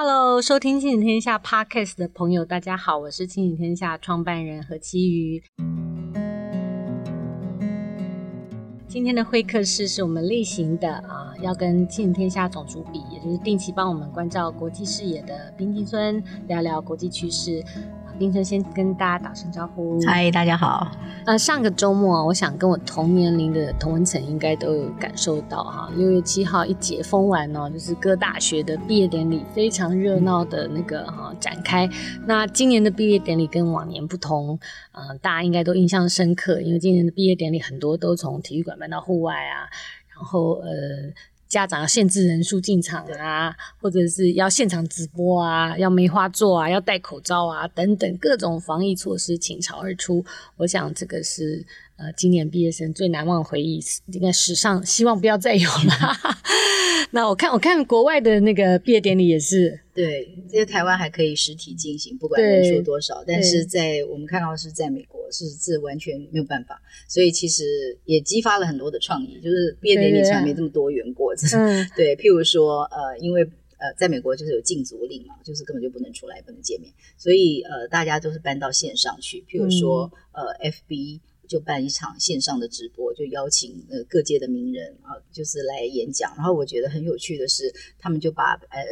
Hello，收听《亲子天下》Podcast 的朋友，大家好，我是《亲子天下》创办人何其瑜。今天的会客室是我们例行的啊，要跟《亲子天下》总主笔，也就是定期帮我们关照国际视野的冰晶村聊聊国际趋势。宾孙先跟大家打声招呼。嗨，大家好。呃，上个周末啊，我想跟我同年龄的同文层应该都有感受到哈，六月七号一解封完呢，就是各大学的毕业典礼非常热闹的那个哈展开。那今年的毕业典礼跟往年不同，呃，大家应该都印象深刻，因为今年的毕业典礼很多都从体育馆搬到户外啊，然后呃。家长限制人数进场啊，或者是要现场直播啊，要梅花座啊，要戴口罩啊，等等各种防疫措施倾巢而出。我想这个是呃今年毕业生最难忘回忆，应该史上希望不要再有了。那我看我看国外的那个毕业典礼也是，对，因为台湾还可以实体进行，不管人数多少，但是在我们看到是在美国是是完全没有办法，所以其实也激发了很多的创意，就是毕业典礼从来没这么多元过，嗯，对，譬如说呃，因为呃，在美国就是有禁足令嘛，就是根本就不能出来，不能见面，所以呃，大家都是搬到线上去，譬如说、嗯、呃，FB。就办一场线上的直播，就邀请呃各界的名人啊，就是来演讲。然后我觉得很有趣的是，他们就把呃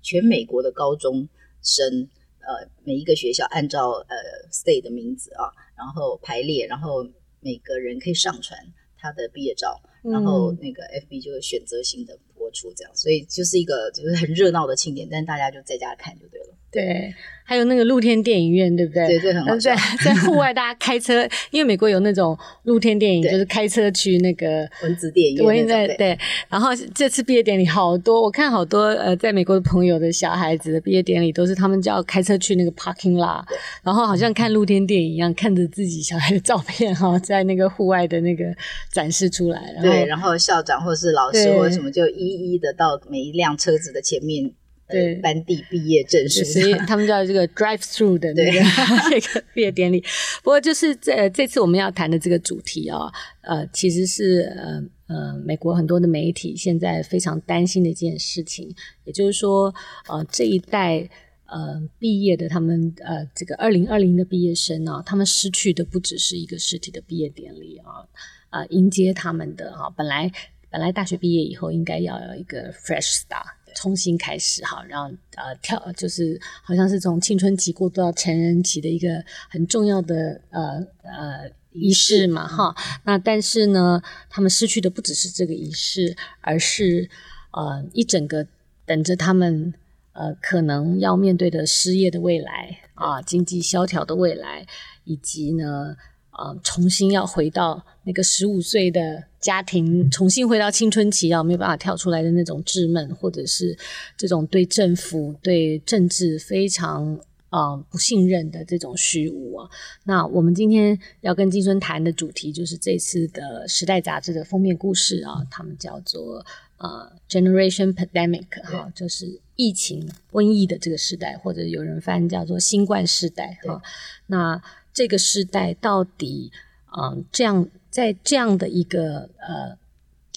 全美国的高中生呃每一个学校按照呃 state 的名字啊，然后排列，然后每个人可以上传他的毕业照，然后那个 FB 就会选择性的播出这样，所以就是一个就是很热闹的庆典，但是大家就在家看就对了。对，还有那个露天电影院，对不对？对，这很好。在 在户外，大家开车，因为美国有那种露天电影，就是开车去那个蚊子电影院。对对。然后这次毕业典礼好多，我看好多呃，在美国的朋友的小孩子的毕业典礼，都是他们就要开车去那个 parking lot，然后好像看露天电影一样，看着自己小孩的照片哈，在那个户外的那个展示出来。对，然后校长或是老师或者什么，就一一的到每一辆车子的前面。对，班地毕业证书，所以他们叫这个 drive through 的那个 那个毕业典礼。不过就是这这次我们要谈的这个主题啊、哦，呃，其实是呃呃美国很多的媒体现在非常担心的一件事情，也就是说，呃这一代呃毕业的他们呃这个二零二零的毕业生啊，他们失去的不只是一个实体的毕业典礼啊，啊、呃、迎接他们的啊，本来本来大学毕业以后应该要有一个 fresh start。重新开始哈，然后呃跳就是好像是从青春期过渡到成人期的一个很重要的呃呃仪式嘛哈。那但是呢，他们失去的不只是这个仪式，而是呃一整个等着他们呃可能要面对的失业的未来啊，经济萧条的未来，以及呢。啊、呃，重新要回到那个十五岁的家庭，重新回到青春期啊，没有办法跳出来的那种稚闷，或者是这种对政府、对政治非常啊、呃、不信任的这种虚无啊。那我们今天要跟金春谈的主题，就是这次的《时代》杂志的封面故事啊，他们叫做呃 Generation Pandemic 哈、啊，就是疫情瘟疫的这个时代，或者有人翻叫做新冠时代哈、啊。那这个时代到底，嗯、呃，这样在这样的一个呃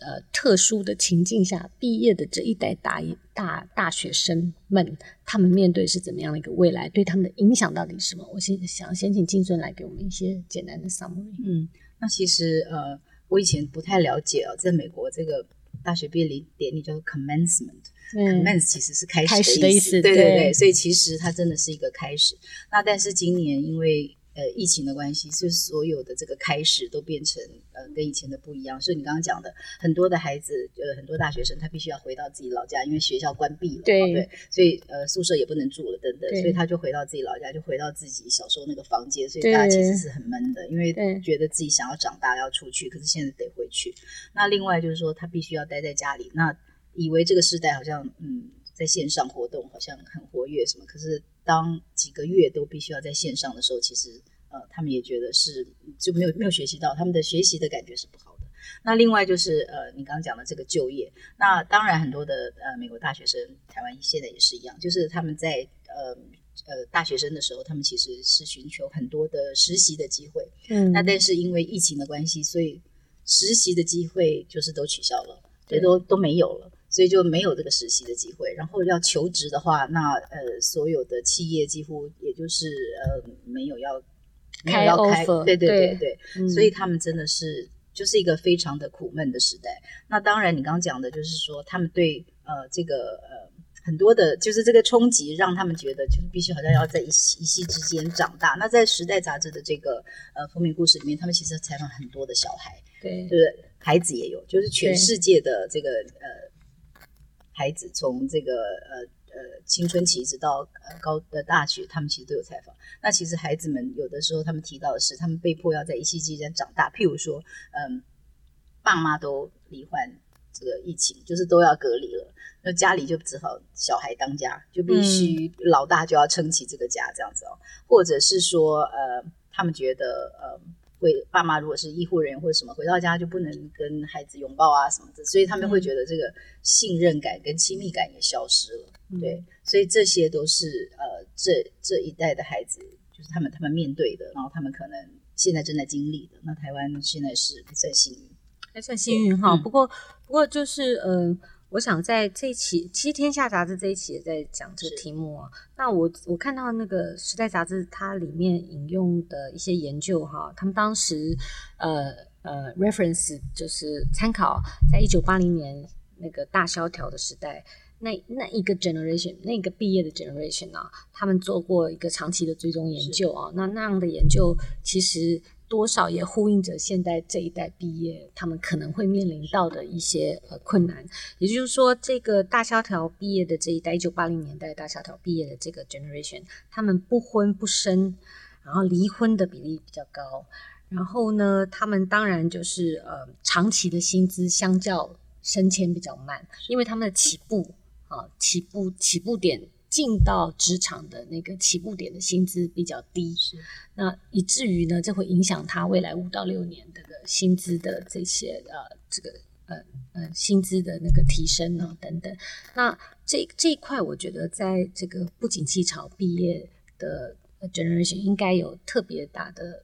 呃特殊的情境下毕业的这一代大大大学生们，他们面对是怎么样的一个未来？对他们的影响到底是什么？我先想先请金尊来给我们一些简单的 summary。嗯，那其实呃，我以前不太了解哦，在美国这个大学毕业典礼叫做 commencement，commence、嗯、其实是开始的意思，的意思对对对，对，所以其实它真的是一个开始。那但是今年因为呃，疫情的关系，就是所有的这个开始都变成呃跟以前的不一样。所以你刚刚讲的很多的孩子，呃，很多大学生，他必须要回到自己老家，因为学校关闭了，对，所以呃宿舍也不能住了，等等，所以他就回到自己老家，就回到自己小时候那个房间，所以大家其实是很闷的，因为觉得自己想要长大要出去，可是现在得回去。那另外就是说，他必须要待在家里，那以为这个时代好像嗯在线上活动好像很活跃什么，可是。当几个月都必须要在线上的时候，其实呃，他们也觉得是就没有没有学习到，他们的学习的感觉是不好的。那另外就是呃，你刚刚讲的这个就业，那当然很多的呃美国大学生，台湾现在也是一样，就是他们在呃呃大学生的时候，他们其实是寻求很多的实习的机会，嗯，那但是因为疫情的关系，所以实习的机会就是都取消了，对，都都没有了。所以就没有这个实习的机会。然后要求职的话，那呃，所有的企业几乎也就是呃没有要没有要开，开对对对对，所以他们真的是就是一个非常的苦闷的时代。那当然，你刚刚讲的就是说，他们对呃这个呃。很多的，就是这个冲击，让他们觉得就是必须好像要在一夕一夕之间长大。那在《时代》杂志的这个呃封面故事里面，他们其实采访很多的小孩，对，就是孩子也有，就是全世界的这个呃孩子，从这个呃呃青春期一直到呃高的大学，他们其实都有采访。那其实孩子们有的时候，他们提到的是，他们被迫要在一夕之间长大。譬如说，嗯，爸妈都罹患这个疫情，就是都要隔离了。那家里就只好小孩当家，就必须老大就要撑起这个家这样子哦，嗯、或者是说，呃，他们觉得，呃，会爸妈如果是医护人员或者什么，回到家就不能跟孩子拥抱啊什么的，所以他们会觉得这个信任感跟亲密感也消失了。嗯、对，所以这些都是呃，这这一代的孩子，就是他们他们面对的，然后他们可能现在正在经历的。那台湾现在是还算幸运，还算幸运哈。不过不过就是呃。我想在这一期，其实《天下杂志》这一期也在讲这个题目啊。那我我看到那个《时代》杂志，它里面引用的一些研究哈，他们当时呃呃 reference 就是参考，在一九八零年那个大萧条的时代，那那一个 generation 那个毕业的 generation 啊，他们做过一个长期的追踪研究啊。那那样的研究其实。多少也呼应着现在这一代毕业，他们可能会面临到的一些呃困难。也就是说，这个大萧条毕业的这一代，一九八零年代大萧条毕业的这个 generation，他们不婚不生，然后离婚的比例比较高。然后呢，他们当然就是呃长期的薪资相较升迁比较慢，因为他们的起步啊起步起步点。进到职场的那个起步点的薪资比较低，是那以至于呢，这会影响他未来五到六年这个薪资的这些呃这个呃呃薪资的那个提升呢等等。那这这一块，我觉得在这个不景气潮毕业的 generation 应该有特别大的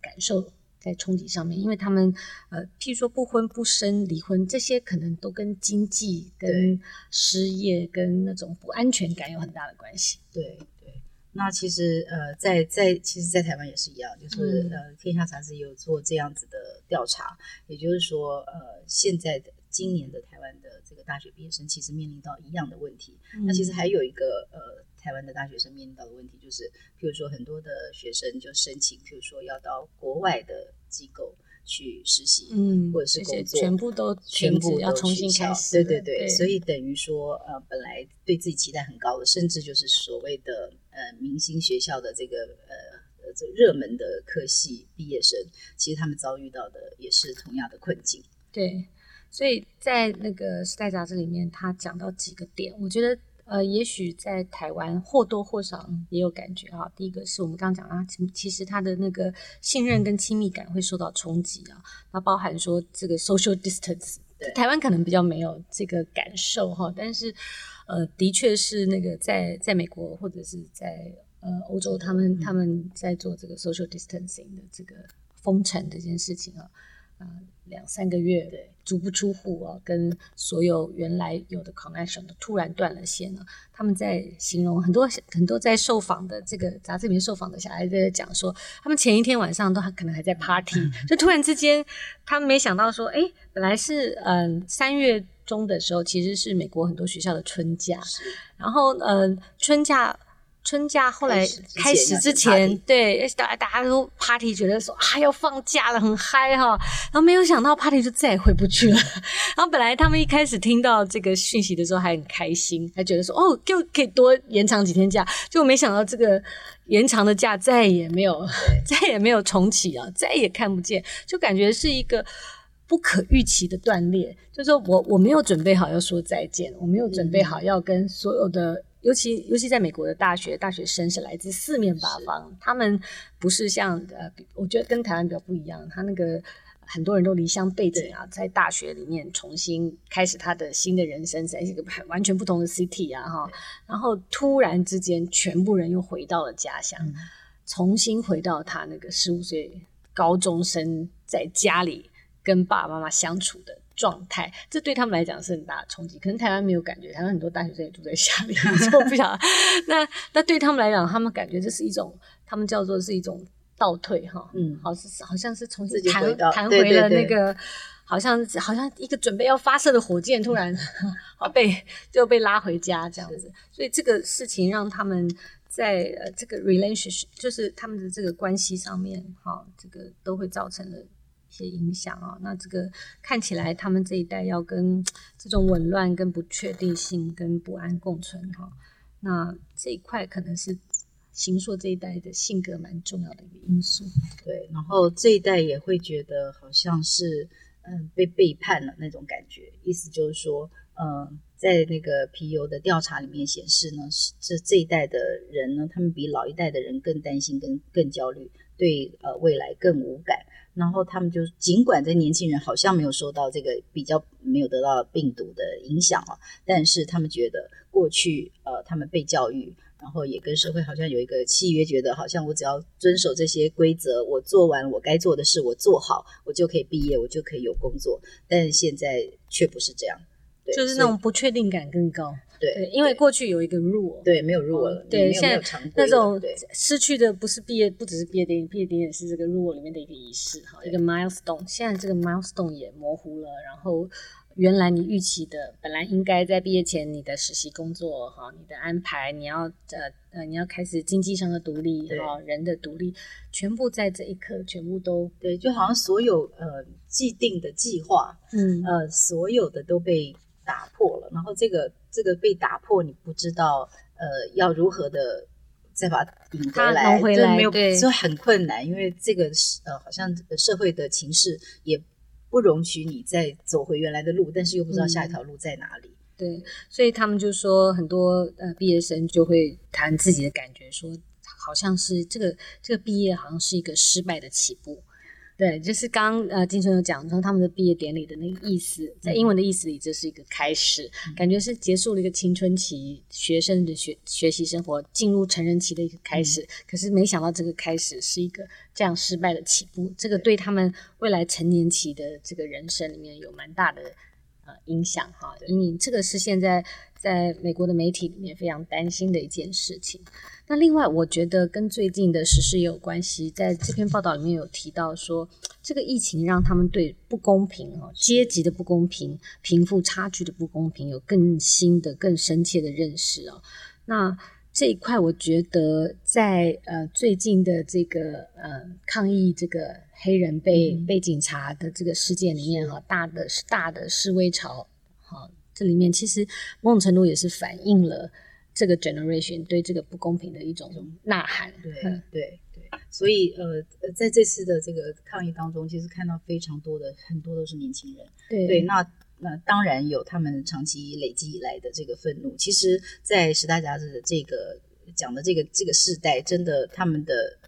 感受。在冲击上面，因为他们呃，譬如说不婚不生、离婚这些，可能都跟经济、跟失业、跟那种不安全感有很大的关系。对对，那其实呃，在在其实，在台湾也是一样，就是、嗯、呃，天下杂志有做这样子的调查，也就是说，呃，现在的今年的台湾的这个大学毕业生，其实面临到一样的问题。嗯、那其实还有一个呃。台湾的大学生面临到的问题就是，譬如说很多的学生就申请，譬如说要到国外的机构去实习，嗯，或者是工作，全部都全部要重新开始。对对对，对所以等于说，呃，本来对自己期待很高的，甚至就是所谓的呃明星学校的这个呃这热门的科系毕业生，其实他们遭遇到的也是同样的困境。对，所以在那个时代杂志里面，他讲到几个点，我觉得。呃，也许在台湾或多或少也有感觉啊。第一个是我们刚刚讲啊，其其实他的那个信任跟亲密感会受到冲击啊。那包含说这个 social distance，对台湾可能比较没有这个感受哈。但是呃，的确是那个在在美国或者是在呃欧洲，他们他们在做这个 social distancing 的这个封城这件事情啊。呃，两三个月对，足不出户啊，跟所有原来有的 connection 都突然断了线了。他们在形容很多很多在受访的这个杂志里面受访的小孩在讲说，他们前一天晚上都还可能还在 party，就突然之间，他们没想到说，哎，本来是嗯三月中的时候，其实是美国很多学校的春假，然后嗯、呃、春假。春假后来开始之前，对，大大家都 party，觉得说啊要放假了，很嗨哈，然后没有想到 party 就再也回不去了。然后本来他们一开始听到这个讯息的时候还很开心，还觉得说哦就可以多延长几天假，就没想到这个延长的假再也没有，再也没有重启啊，再也看不见，就感觉是一个不可预期的断裂。就是说我我没有准备好要说再见，我没有准备好要跟所有的。尤其尤其在美国的大学，大学生是来自四面八方，他们不是像呃，我觉得跟台湾比较不一样，他那个很多人都离乡背井啊，在大学里面重新开始他的新的人生，在一个完全不同的 city 啊哈，然后突然之间，全部人又回到了家乡，嗯、重新回到他那个十五岁高中生在家里跟爸爸妈妈相处的状态，这对他们来讲是很大的冲击。可能台湾没有感觉，台湾很多大学生也住在下面，我不晓得。那那对他们来讲，他们感觉这是一种，他们叫做是一种倒退哈，嗯，好是好像是重新弹弹回了那个，对对对，好像好像一个准备要发射的火箭，突然 好被就被拉回家这样子。所以这个事情让他们在呃这个 relationship，就是他们的这个关系上面，哈，这个都会造成了。一些影响啊，那这个看起来他们这一代要跟这种紊乱、跟不确定性、跟不安共存哈。那这一块可能是形塑这一代的性格蛮重要的一个因素。对，然后这一代也会觉得好像是嗯被背叛了那种感觉，意思就是说，嗯，在那个皮尤的调查里面显示呢，是这这一代的人呢，他们比老一代的人更担心、更更焦虑，对呃未来更无感。然后他们就尽管这年轻人好像没有受到这个比较没有得到病毒的影响啊，但是他们觉得过去呃他们被教育，然后也跟社会好像有一个契约，觉得好像我只要遵守这些规则，我做完我该做的事，我做好，我就可以毕业，我就可以有工作。但现在却不是这样，对，就是那种不确定感更高。对，对，因为过去有一个 rule，对，没有 rule 了。对，现在那种失去的不是毕业，不只是毕业典礼，毕业典礼是这个 rule 里面的一个仪式哈，一个 milestone。现在这个 milestone 也模糊了，然后原来你预期的，本来应该在毕业前你的实习工作哈，你的安排，你要呃呃，你要开始经济上的独立哈，人的独立，全部在这一刻全部都对，就好像所有呃既定的计划，嗯呃，所有的都被打破了，然后这个。这个被打破，你不知道，呃，要如何的再把它引回来，回来就没有，就很困难，因为这个呃，好像社会的情势也不容许你再走回原来的路，但是又不知道下一条路在哪里。嗯、对，所以他们就说，很多呃毕业生就会谈自己的感觉，说好像是这个这个毕业好像是一个失败的起步。对，就是刚呃，金春有讲说他们的毕业典礼的那个意思，在英文的意思里，这是一个开始，嗯、感觉是结束了一个青春期学生的学学习生活，进入成人期的一个开始。嗯、可是没想到这个开始是一个这样失败的起步，这个对他们未来成年期的这个人生里面有蛮大的呃影响哈。因为这个是现在在美国的媒体里面非常担心的一件事情。那另外，我觉得跟最近的时事也有关系。在这篇报道里面有提到说，这个疫情让他们对不公平哦，阶级的不公平、贫富差距的不公平有更新的、更深切的认识哦。那这一块，我觉得在呃最近的这个呃抗议这个黑人被、嗯、被警察的这个事件里面哈，大的大的示威潮，哈，这里面其实某种程度也是反映了。这个 generation 对这个不公平的一种呐喊，对对对，所以呃，在这次的这个抗议当中，其实看到非常多的很多都是年轻人，对。对，那那当然有他们长期累积以来的这个愤怒。其实，在时代杂志的这个讲的这个这个世代，真的他们的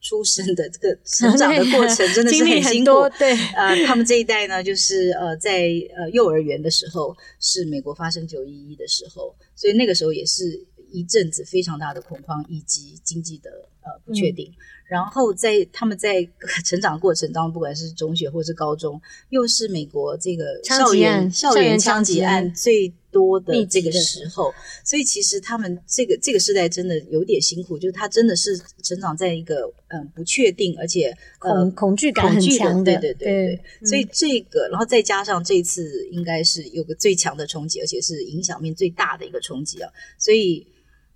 出生的这个 成长的过程真的是很辛苦，对，呃，他们这一代呢，就是呃，在呃幼儿园的时候是美国发生九一一的时候。所以那个时候也是一阵子非常大的恐慌以及经济的呃不确定，嗯、然后在他们在 成长过程当中，不管是中学或是高中，又是美国这个校园校园枪击案最多的这个时候，所以其实他们这个这个时代真的有点辛苦，就是他真的是成长在一个嗯、呃、不确定，而且恐、呃、恐惧感很强的，对对对对，对所以这个，然后再加上这次应该是有个最强的冲击，而且是影响面最大的一个冲击啊，所以。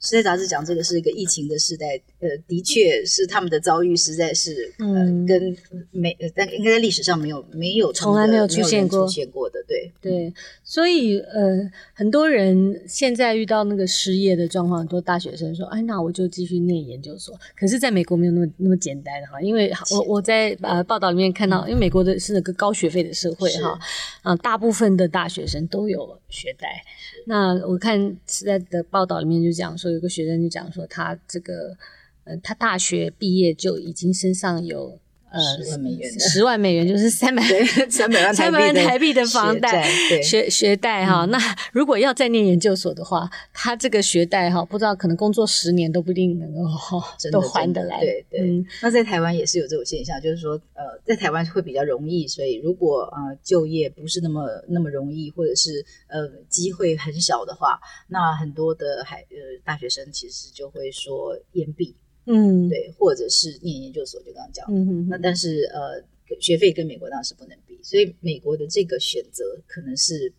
时代杂志讲这个是一个疫情的时代，呃，的确是他们的遭遇实在是，呃，跟没，但应该在历史上没有没有从来没有出现过出现过的，对对，所以呃，很多人现在遇到那个失业的状况，很多大学生说，哎，那我就继续念研究所。可是，在美国没有那么那么简单哈，因为我我在呃报道里面看到，因为美国的是那个高学费的社会哈，啊，大部分的大学生都有学贷。那我看时代的报道里面就讲说，有一个学生就讲说，他这个，呃，他大学毕业就已经身上有呃十万美元，十万美元就是三百三百万三百万台币的房贷对学学贷哈。那如果要再念研究所的话，他这个学贷哈，不知道可能工作十年都不一定能够哈都还得来。对对。嗯、那在台湾也是有这种现象，就是说呃，在台湾会比较容易，所以如果呃就业不是那么那么容易，或者是呃机会很小的话，那很多的海呃大学生其实就会说延毕。嗯，对，或者是念研究所，就刚刚讲，嗯哼，那但是呃，学费跟美国当然是不能比，所以美国的这个选择可能是，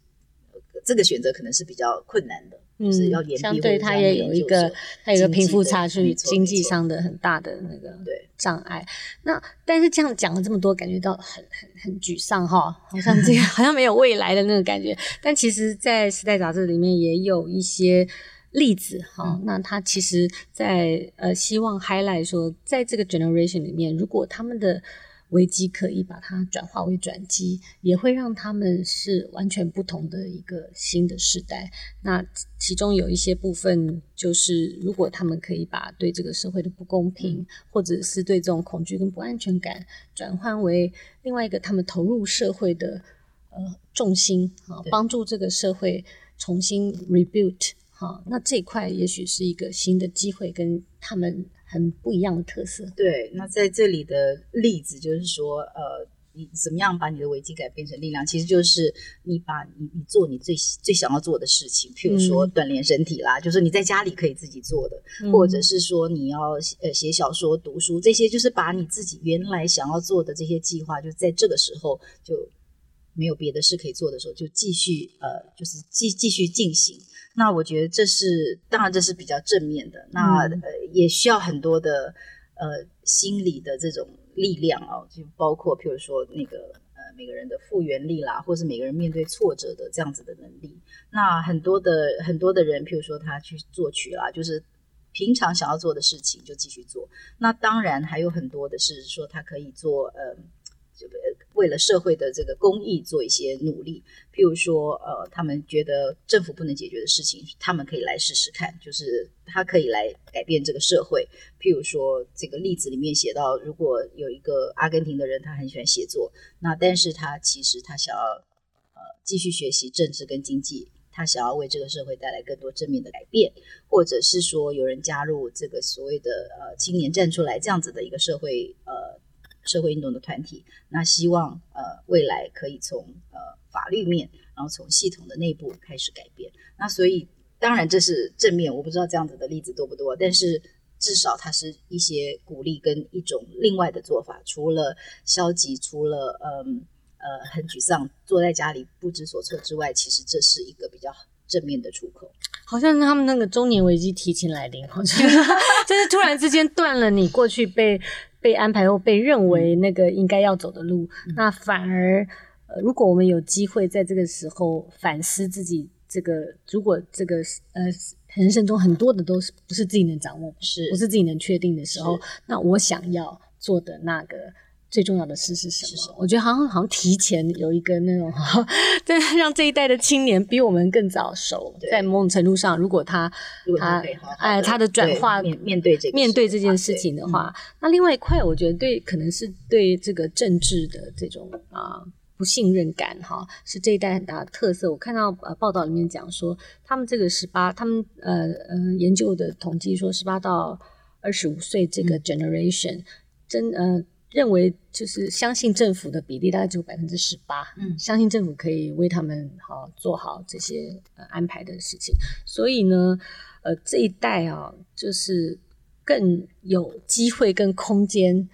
这个选择可能是比较困难的，嗯、就是要延毕，相对它也有一个它有一个贫富差距，经济上的很大的那个对障碍。那但是这样讲了这么多，感觉到很很很沮丧哈，好像这个 好像没有未来的那个感觉。但其实，在《时代》杂志里面也有一些。例子哈，那他其实在呃希望 highlight 说，在这个 generation 里面，如果他们的危机可以把它转化为转机，也会让他们是完全不同的一个新的时代。那其中有一些部分，就是如果他们可以把对这个社会的不公平，或者是对这种恐惧跟不安全感，转换为另外一个他们投入社会的呃重心啊，帮助这个社会重新 rebuild。好，那这一块也许是一个新的机会，跟他们很不一样的特色。对，那在这里的例子就是说，呃，你怎么样把你的危机改变成力量？其实就是你把你你做你最最想要做的事情，譬如说锻炼身体啦，嗯、就是你在家里可以自己做的，嗯、或者是说你要呃写小说、读书这些，就是把你自己原来想要做的这些计划，就在这个时候就没有别的事可以做的时候，就继续呃，就是继继续进行。那我觉得这是，当然这是比较正面的。那呃，也需要很多的呃心理的这种力量哦，就包括譬如说那个呃每个人的复原力啦，或是每个人面对挫折的这样子的能力。那很多的很多的人，譬如说他去作曲啦，就是平常想要做的事情就继续做。那当然还有很多的是说他可以做呃。为了社会的这个公益做一些努力，譬如说，呃，他们觉得政府不能解决的事情，他们可以来试试看，就是他可以来改变这个社会。譬如说，这个例子里面写到，如果有一个阿根廷的人，他很喜欢写作，那但是他其实他想要呃继续学习政治跟经济，他想要为这个社会带来更多正面的改变，或者是说有人加入这个所谓的呃青年站出来这样子的一个社会呃。社会运动的团体，那希望呃未来可以从呃法律面，然后从系统的内部开始改变。那所以当然这是正面，我不知道这样子的例子多不多，但是至少它是一些鼓励跟一种另外的做法。除了消极，除了嗯呃，很沮丧，坐在家里不知所措之外，其实这是一个比较正面的出口。好像他们那个中年危机提前来临，好像 就是突然之间断了你过去被。被安排或被认为那个应该要走的路，嗯、那反而，呃，如果我们有机会在这个时候反思自己，这个如果这个呃人生中很多的都是不是自己能掌握，是。不是自己能确定的时候，那我想要做的那个。最重要的事是什么？是我觉得好像好像提前有一个那种，对，让这一代的青年比我们更早熟。在某种程度上，如果他如果他哎他的转化面面对这个面对这件事情的话，嗯、那另外一块，我觉得对可能是对这个政治的这种啊不信任感哈，是这一代很大的特色。我看到呃报道里面讲说，他们这个十八，他们呃呃研究的统计说，十八到二十五岁这个 generation、嗯、真呃。认为就是相信政府的比例大概只有百分之十八，嗯，相信政府可以为他们好做好这些呃安排的事情，所以呢，呃这一代啊，就是更有机会跟空间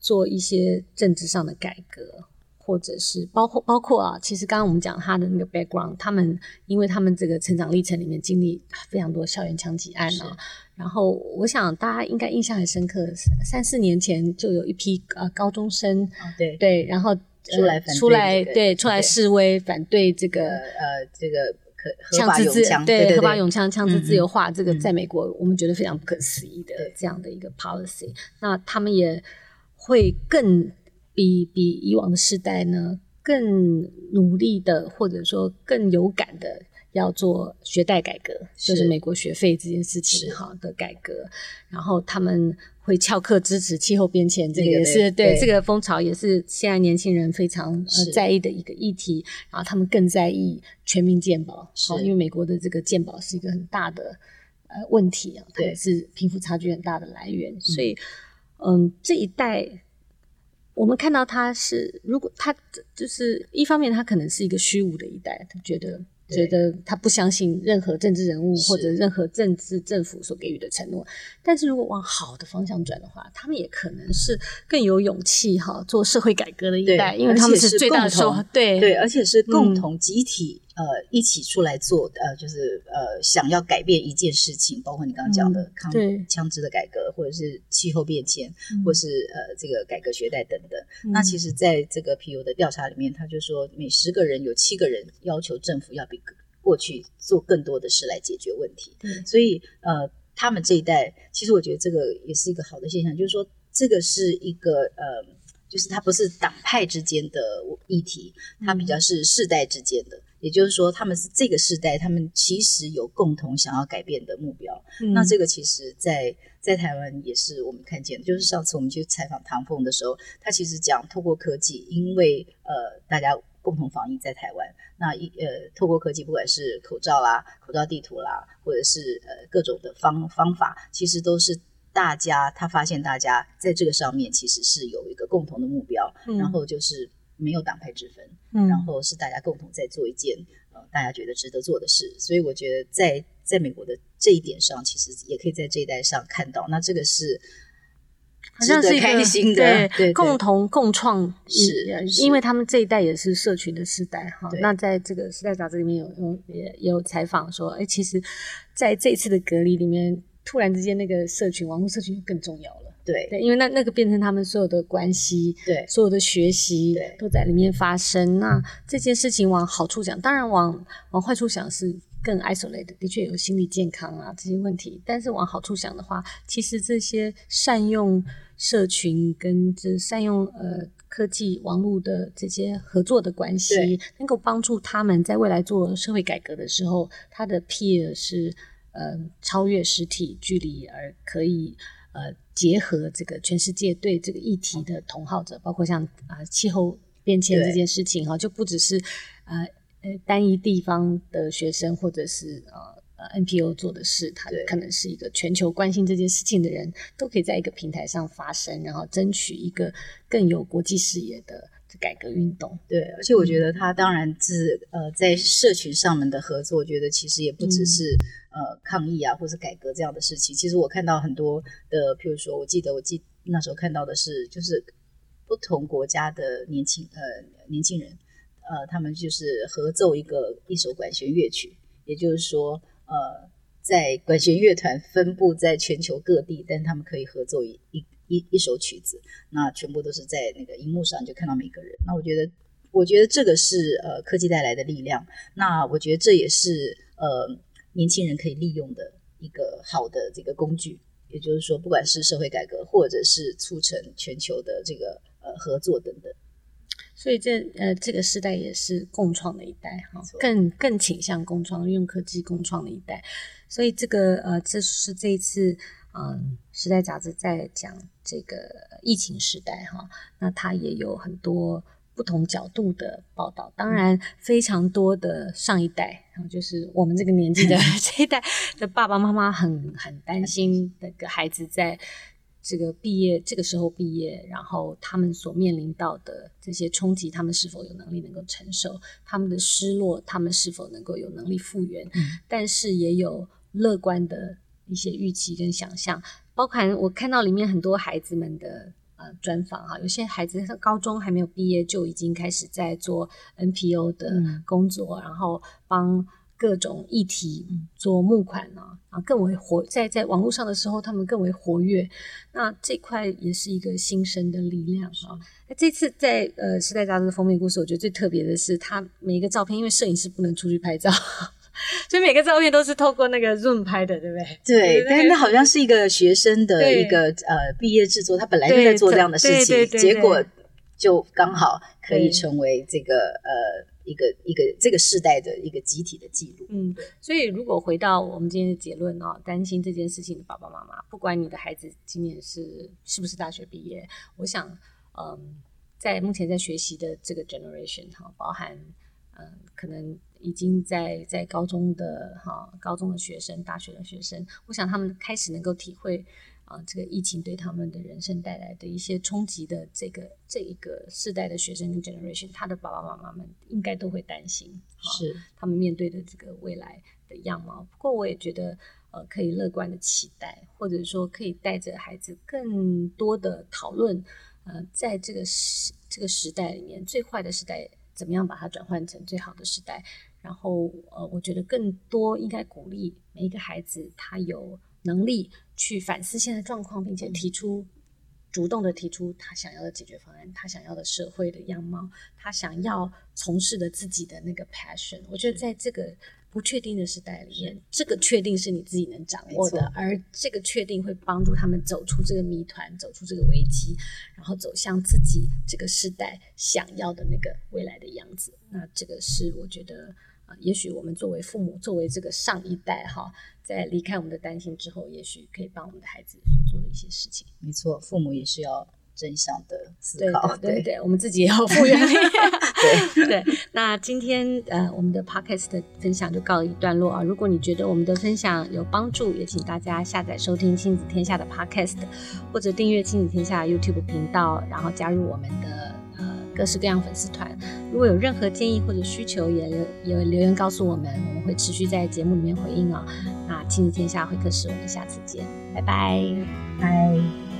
做一些政治上的改革，或者是包括包括啊，其实刚刚我们讲他的那个 background，他们因为他们这个成长历程里面经历非常多校园枪击案啊。然后，我想大家应该印象很深刻，三四年前就有一批呃高中生，哦、对对，然后出来反对、出来对出来示威反对这个呃这个可枪支自对，合法拥枪枪支自由化，嗯、这个在美国我们觉得非常不可思议的这样的一个 policy。那他们也会更比比以往的世代呢更努力的，或者说更有感的。要做学贷改革，就是美国学费这件事情哈的改革，然后他们会翘课支持气候变迁，这个也是对，这个风潮也是现在年轻人非常呃在意的一个议题，然后他们更在意全民健保，好，因为美国的这个健保是一个很大的呃问题啊，它也，是贫富差距很大的来源，所以嗯这一代。我们看到他是，如果他就是一方面，他可能是一个虚无的一代，他觉得觉得他不相信任何政治人物或者任何政治政府所给予的承诺。但是如果往好的方向转的话，他们也可能是更有勇气哈做社会改革的一代，因为他们是最大的受，对对，而且是共同集体。嗯呃，一起出来做，呃，就是呃，想要改变一件事情，包括你刚刚讲的抗枪支的改革，嗯、或者是气候变迁，嗯、或是呃，这个改革学贷等等。嗯、那其实，在这个 Pew 的调查里面，他就说，每十个人有七个人要求政府要比过去做更多的事来解决问题。嗯、所以，呃，他们这一代，其实我觉得这个也是一个好的现象，就是说，这个是一个呃，就是它不是党派之间的议题，它比较是世代之间的。嗯也就是说，他们是这个时代，他们其实有共同想要改变的目标。嗯、那这个其实在，在在台湾也是我们看见的。就是上次我们去采访唐凤的时候，他其实讲透过科技，因为呃大家共同防疫在台湾，那一呃透过科技，不管是口罩啦、口罩地图啦，或者是呃各种的方方法，其实都是大家他发现大家在这个上面其实是有一个共同的目标，嗯、然后就是。没有党派之分，嗯，然后是大家共同在做一件呃大家觉得值得做的事，所以我觉得在在美国的这一点上，其实也可以在这一代上看到，那这个是好像是开心的，对，对，共同共创是，因为他们这一代也是社群的时代哈。那在这个时代杂志里面有有也也有采访说，哎，其实在这一次的隔离里面，突然之间那个社群网络社群就更重要了。对对，因为那那个变成他们所有的关系，对所有的学习，对都在里面发生。那这件事情往好处讲，当然往往坏处想是更 isolated，的确有心理健康啊这些问题。但是往好处想的话，其实这些善用社群跟这善用呃科技网络的这些合作的关系，能够帮助他们在未来做社会改革的时候，他的 peer 是呃超越实体距离而可以。呃，结合这个全世界对这个议题的同好者，包括像啊、呃、气候变迁这件事情哈，就不只是呃呃单一地方的学生或者是呃呃 NPO 做的事，他可能是一个全球关心这件事情的人，都可以在一个平台上发声，然后争取一个更有国际视野的改革运动。对，而且我觉得他当然是呃在社群上面的合作，我觉得其实也不只是。嗯呃，抗议啊，或是改革这样的事情，其实我看到很多的，譬如说，我记得我记那时候看到的是，就是不同国家的年轻呃年轻人，呃，他们就是合奏一个一首管弦乐曲，也就是说，呃，在管弦乐团分布在全球各地，但他们可以合奏一一一一首曲子，那全部都是在那个荧幕上就看到每个人。那我觉得，我觉得这个是呃科技带来的力量。那我觉得这也是呃。年轻人可以利用的一个好的这个工具，也就是说，不管是社会改革，或者是促成全球的这个呃合作等等，所以这呃这个时代也是共创的一代哈，更更倾向共创，用科技共创的一代。所以这个呃，这是这一次嗯、呃，时代杂志在讲这个疫情时代哈，那它也有很多。不同角度的报道，当然非常多的上一代，然后就是我们这个年纪的 这一代的爸爸妈妈很很担心那个孩子在这个毕业这个时候毕业，然后他们所面临到的这些冲击，他们是否有能力能够承受？他们的失落，他们是否能够有能力复原？嗯，但是也有乐观的一些预期跟想象，包含我看到里面很多孩子们的。呃，专访哈，有些孩子高中还没有毕业就已经开始在做 NPO 的工作，嗯、然后帮各种议题做募款啊，然后更为活在在网络上的时候，他们更为活跃。那这块也是一个新生的力量啊。那这次在呃《时代杂志》的封面故事，我觉得最特别的是，他每一个照片，因为摄影师不能出去拍照。所以每个照片都是透过那个 Zoom 拍的，对不对？对，但是那好像是一个学生的一个呃毕业制作，他本来就在做这样的事情，结果就刚好可以成为这个呃一个一个这个世代的一个集体的记录。嗯，所以如果回到我们今天的结论哦，担心这件事情的爸爸妈妈，不管你的孩子今年是是不是大学毕业，我想，嗯，在目前在学习的这个 generation 哈，包含嗯，可能已经在在高中的哈高中的学生、大学的学生，我想他们开始能够体会。啊，这个疫情对他们的人生带来的一些冲击的这个这一个世代的学生跟 generation，他的爸爸妈妈们应该都会担心，是他们面对的这个未来的样貌。不过我也觉得，呃，可以乐观的期待，或者说可以带着孩子更多的讨论，呃，在这个时这个时代里面，最坏的时代怎么样把它转换成最好的时代。然后，呃，我觉得更多应该鼓励每一个孩子，他有能力。去反思现在状况，并且提出主动的提出他想要的解决方案，他想要的社会的样貌，他想要从事的自己的那个 passion。我觉得在这个不确定的时代里面，这个确定是你自己能掌握的，而这个确定会帮助他们走出这个谜团，走出这个危机，然后走向自己这个时代想要的那个未来的样子。那这个是我觉得。也许我们作为父母，作为这个上一代哈，在离开我们的担心之后，也许可以帮我们的孩子所做的一些事情。没错，父母也是要正向的思考。对对对，对，我们自己也要复 原力。对 对。那今天呃，我们的 podcast 的分享就告一段落啊。如果你觉得我们的分享有帮助，也请大家下载收听亲子天下的 podcast，或者订阅亲子天下 YouTube 频道，然后加入我们的。各式各样粉丝团，如果有任何建议或者需求，也也留言告诉我们，我们会持续在节目里面回应哦。那亲子天下会客室，我们下次见，拜拜，拜。